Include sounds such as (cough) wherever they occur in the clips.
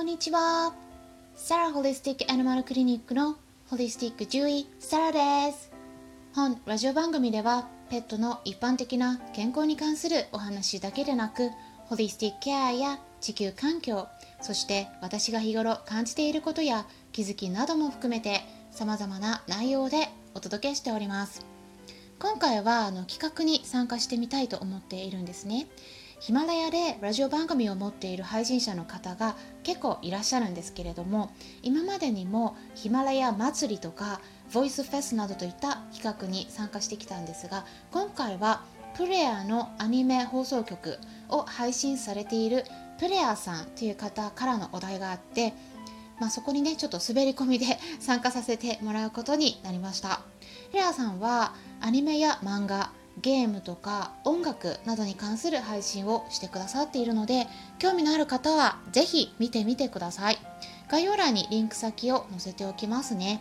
こんにちは。サラホリスティックアニマルクリニックのホリスティック獣医サラです。本ラジオ番組ではペットの一般的な健康に関するお話だけでなく、ホリスティックケアや地球環境、そして私が日頃感じていることや気づきなども含めて様々な内容でお届けしております。今回はあの企画に参加してみたいと思っているんですね。ヒマラヤでラジオ番組を持っている配信者の方が結構いらっしゃるんですけれども今までにもヒマラヤ祭りとかボイスフェスなどといった企画に参加してきたんですが今回はプレアのアニメ放送局を配信されているプレアさんという方からのお題があって、まあ、そこにねちょっと滑り込みで (laughs) 参加させてもらうことになりました。プレアさんはアニメや漫画ゲームとか音楽などに関する配信をしてくださっているので興味のある方は是非見てみてください。概要欄にリンク先を載せておきますね。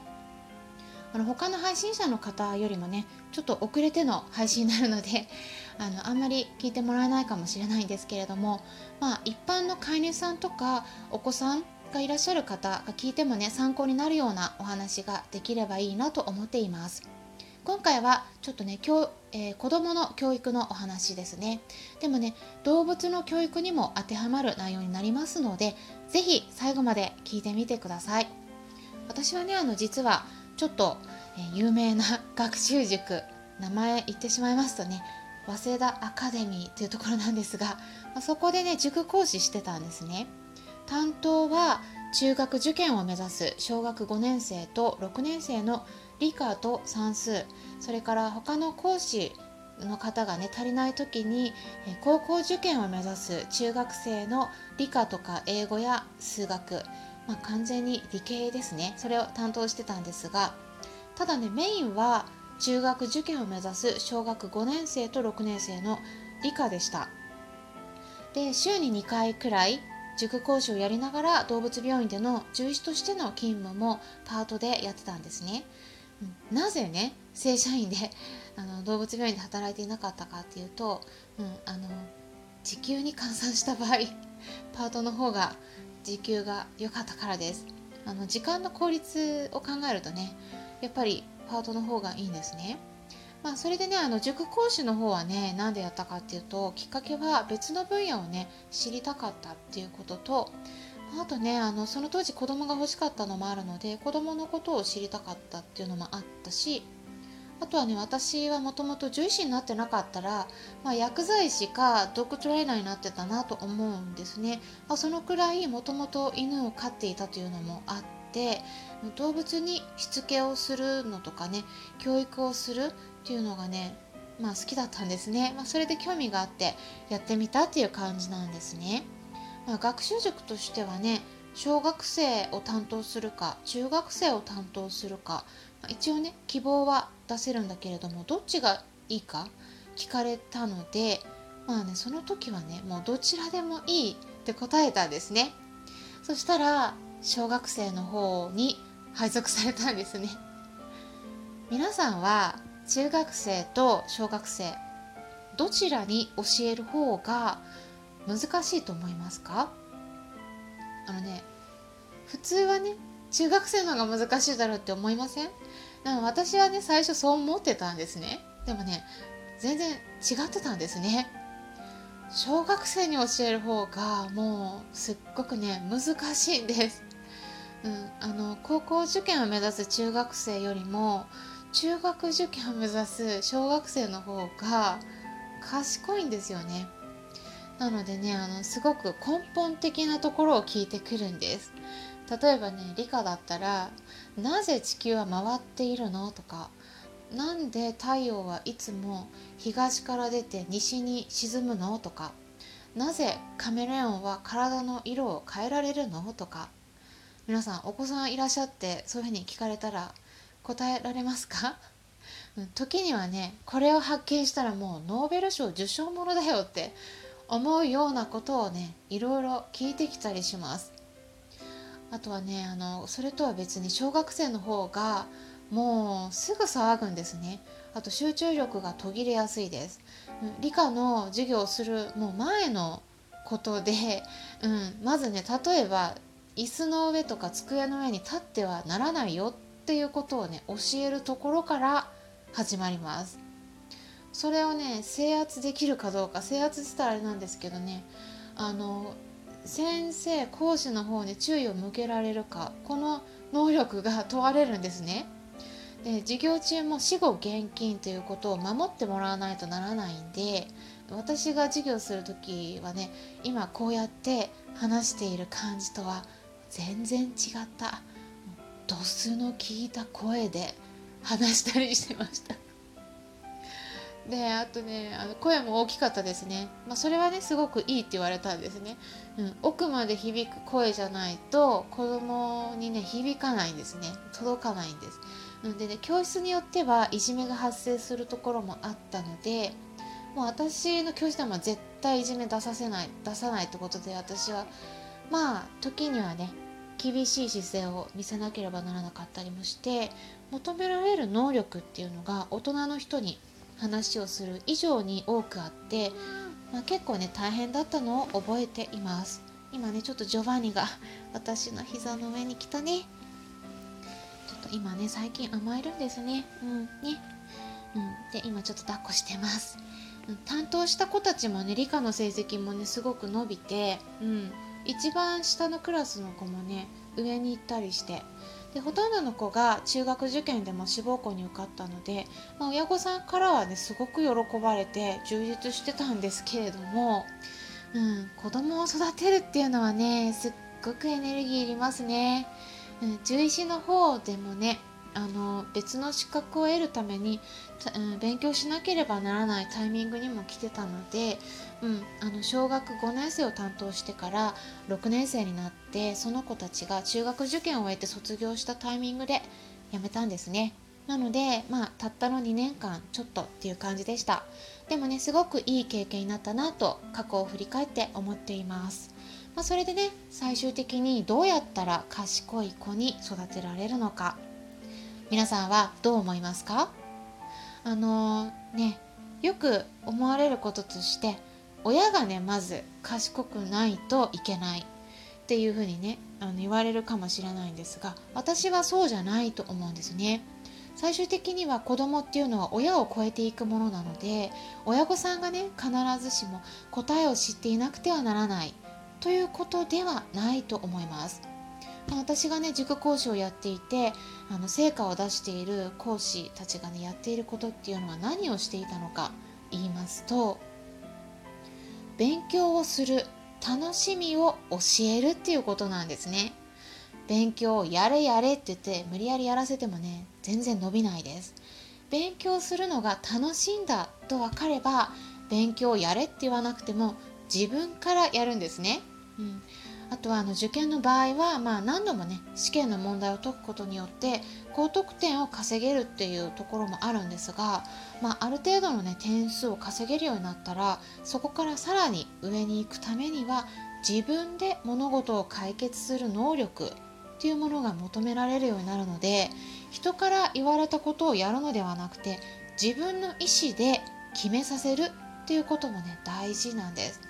あの他の配信者の方よりもねちょっと遅れての配信になるので (laughs) あのあんまり聞いてもらえないかもしれないんですけれどもまあ一般の飼い主さんとかお子さんがいらっしゃる方が聞いてもね参考になるようなお話ができればいいなと思っています。今回はちょっとね今日、えー、子どもの教育のお話ですね。でもね動物の教育にも当てはまる内容になりますので是非最後まで聞いてみてください。私はねあの実はちょっと、えー、有名な学習塾名前言ってしまいますとね早稲田アカデミーというところなんですが、まあ、そこでね塾講師してたんですね。担当は中学受験を目指す小学5年生と6年生の理科と算数。それから他の講師の方がね足りない時に高校受験を目指す中学生の理科とか英語や数学、まあ、完全に理系ですね。それを担当してたんですがただねメインは中学受験を目指す小学5年生と6年生の理科でした。で週に2回くらい塾講師をやりながら動物病院での獣医師としての勤務もパートでやってたんですね。なぜね正社員で (laughs) あの動物病院で働いていなかったかっていうと、うん、あの時給に換算した場合 (laughs) パートの方が時給が良かったからです。あの時間の効率を考えるとねやっぱりパートの方がいいんですね。まあ、それでねあの塾講師の方はね何でやったかっていうときっかけは別の分野をね知りたかったっていうこととあとねあのその当時子供が欲しかったのもあるので子供のことを知りたかったっていうのもあったしあとはね私はもともと獣医師になってなかったら、まあ、薬剤師かドッグトレーナーになってたなと思うんですね、まあ、そのくらいもともと犬を飼っていたというのもあって動物にしつけをするのとかね教育をするっていうのがねまあ好きだったんですね、まあ、それで興味があってやってみたっていう感じなんですね。まあ、学習塾としてはね小学生を担当するか中学生を担当するか、まあ、一応ね希望は出せるんだけれどもどっちがいいか聞かれたのでまあねその時はねもうどちらでもいいって答えたんですね。そしたら小学生の方に配属されたんですね。皆さんは中学生と小学生どちらに教える方が難しいと思いますか？あのね普通はね中学生の方が難しいだろうって思いません？でも私はね最初そう思ってたんですね。でもね全然違ってたんですね。小学生に教える方がもうすっごくね難しいんです、うん、あの高校受験を目指す中学生よりも中学受験を目指す小学生の方が賢いんですよね。なのでねあのすごく根本的なところを聞いてくるんです例えばね理科だったら「なぜ地球は回っているの?」とか「なんで太陽はいつも東から出て西に沈むの?」とか「なぜカメレオンは体の色を変えられるの?」とか皆さんお子さんいらっしゃってそういうふうに聞かれたら答えられますか？(laughs) 時にはねこれを発見したらもうノーベル賞受賞ものだよって思うようなことをねいろいろ聞いてきたりします。あとはねあのそれとは別に小学生の方がもうすぐ騒ぐんですね。あと集中力が途切れやすいです。理科の授業をするもう前のことで、(laughs) うん、まずね例えば椅子の上とか机の上に立ってはならないよっていうことをね教えるところから始まります。それをね制圧できるかどうか制圧したらあれなんですけどねあの先生講師の方に注意を向けられるかこの能力が問われるんですね。で授業中も死後現金ということを守ってもらわないとならないんで私が授業する時はね今こうやって話している感じとは全然違った度数の効いた声で話したりしてました。であとねあの声も大きかったですね、まあ、それはねすごくいいって言われたんですね、うん、奥まで響く声じゃないと子供にね響かないんですね。届かないんです。なのでね教室によってはいじめが発生するところもあったのでもう私の教室では絶対いじめ出させない出さないってことで私はまあ時にはね厳しい姿勢を見せなければならなかったりもして求められる能力っていうのが大人の人に話をする以上に多くあって、まあ、結構ね大変だったのを覚えています。今ねちょっとジョバンニが (laughs) 私の膝の上に来たね。ちょっと今ね最近甘えるんですね。うんね。うん、で今ちょっと抱っこしてます、うん、担当した子たちもね理科の成績もねすごく伸びて、うん、一番下のクラスの子もね上に行ったりしてでほとんどの子が中学受験でも志望校に受かったので、まあ、親御さんからはねすごく喜ばれて充実してたんですけれども、うん、子供を育てるっていうのはねすっごくエネルギーいりますね。うん、獣医師の方でもねあの別の資格を得るために、うん、勉強しなければならないタイミングにも来てたので、うん、あの小学5年生を担当してから6年生になってその子たちが中学受験を終えて卒業したタイミングで辞めたんですね。なので、まあ、たったの2年間ちょっとっていう感じでした。でもね、すごくいい経験になったなと過去を振り返って思っています。まあ、それでね、最終的にどうやったら賢い子に育てられるのか。皆さんはどう思いますか？あのー、ねよく思われることとして親がねまず賢くないといけないっていうふうにねあの言われるかもしれないんですが私はそうじゃないと思うんですね。最終的には子供っていうのは親を超えていくものなので親御さんがね必ずしも答えを知っていなくてはならないということではないと思います。私がね塾講師をやっていてあの成果を出している講師たちがねやっていることっていうのは何をしていたのか言いますと勉強をする楽しみを教えるっていうことなんですね。勉強をやれやれって言って無理やりやらせてもね全然伸びないです。勉強するのが楽しいんだと分かれば勉強をやれって言わなくても自分からやるんですね、うん、あとはあの受験の場合は、まあ、何度もね試験の問題を解くことによって高得点を稼げるっていうところもあるんですが、まあ、ある程度のね点数を稼げるようになったらそこからさらに上に行くためには自分で物事を解決する能力っていうものが求められるようになるので人から言われたことをやるのではなくて自分の意思で決めさせるっていうこともね大事なんです。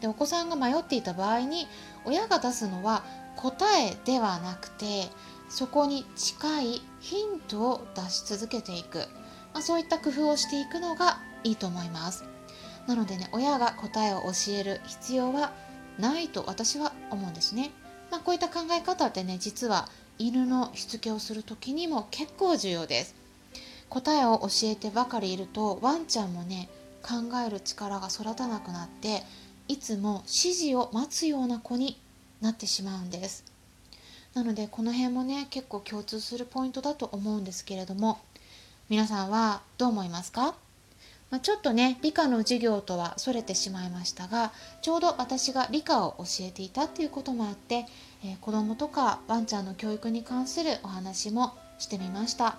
でお子さんが迷っていた場合に親が出すのは答えではなくてそこに近いヒントを出し続けていく、まあ、そういった工夫をしていくのがいいと思います。なのでね親が答えを教える必要はないと私は思うんですね、まあ、こういった考え方ってね実は犬のしつけをする時にも結構重要です。答えを教えてばかりいるとワンちゃんもね考える力が育たなくなっていつも指示を待つような子になってしまうんです。なのでこの辺もね結構共通するポイントだと思うんですけれども皆さんはどう思いますか、まあ、ちょっとね理科の授業とはそれてしまいましたがちょうど私が理科を教えていたっていうこともあって、えー、子供とかワンちゃんの教育に関するお話もしてみました、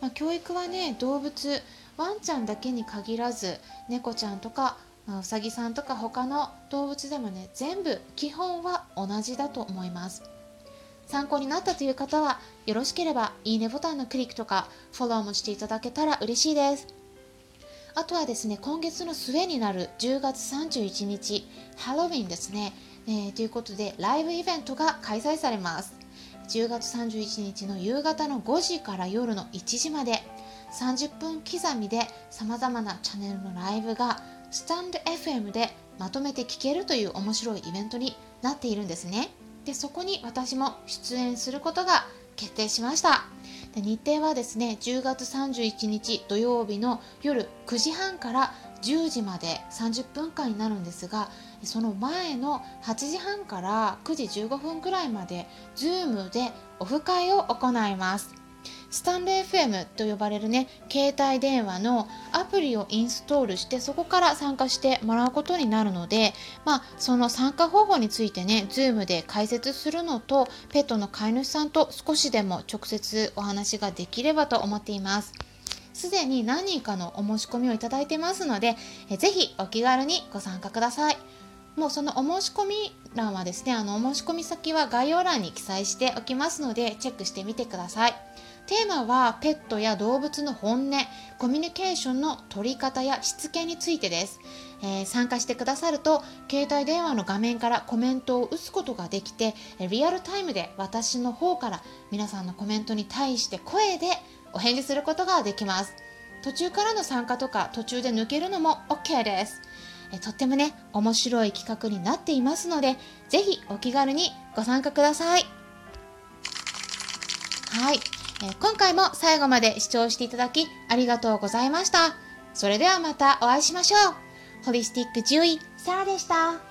まあ、教育はね動物ワンちゃんだけに限らず猫ちゃんとかまあ、うさぎさんとか他の動物でもね全部基本は同じだと思います。参考になったという方はよろしければいいねボタンのクリックとかフォローもしていただけたら嬉しいです。あとはですね今月の末になる10月31日ハロウィンですね。えー、ということでライブイベントが開催されます。10月31日の夕方の5時から夜の1時まで30分刻みでさまざまなチャンネルのライブがスタンド FM でまとめて聞けるという面白いイベントになっているんですね。でそこに私も出演することが決定しました。で日程はですね10月31日土曜日の夜9時半から10時まで30分間になるんですがその前の8時半から9時15分くらいまで Zoom でオフ会を行います。スタンレー FM と呼ばれるね携帯電話のアプリをインストールしてそこから参加してもらうことになるのでまあその参加方法についてね Zoom で解説するのとペットの飼い主さんと少しでも直接お話ができればと思っています。すでに何人かのお申し込みをいただいてますのでえぜひお気軽にご参加ください。もうそのお申し込み欄はですねあのお申し込み先は概要欄に記載しておきますのでチェックしてみてください。テーマはペットや動物の本音コミュニケーションの取り方やしつけについてです、えー、参加してくださると携帯電話の画面からコメントを打つことができてリアルタイムで私の方から皆さんのコメントに対して声でお返事することができます。途中からの参加とか途中で抜けるのも OK です。えとってもね面白い企画になっていますのでぜひお気軽にご参加ください。はい。え今回も最後まで視聴していただきありがとうございました。それではまたお会いしましょう。ホリスティック獣医、サラでした。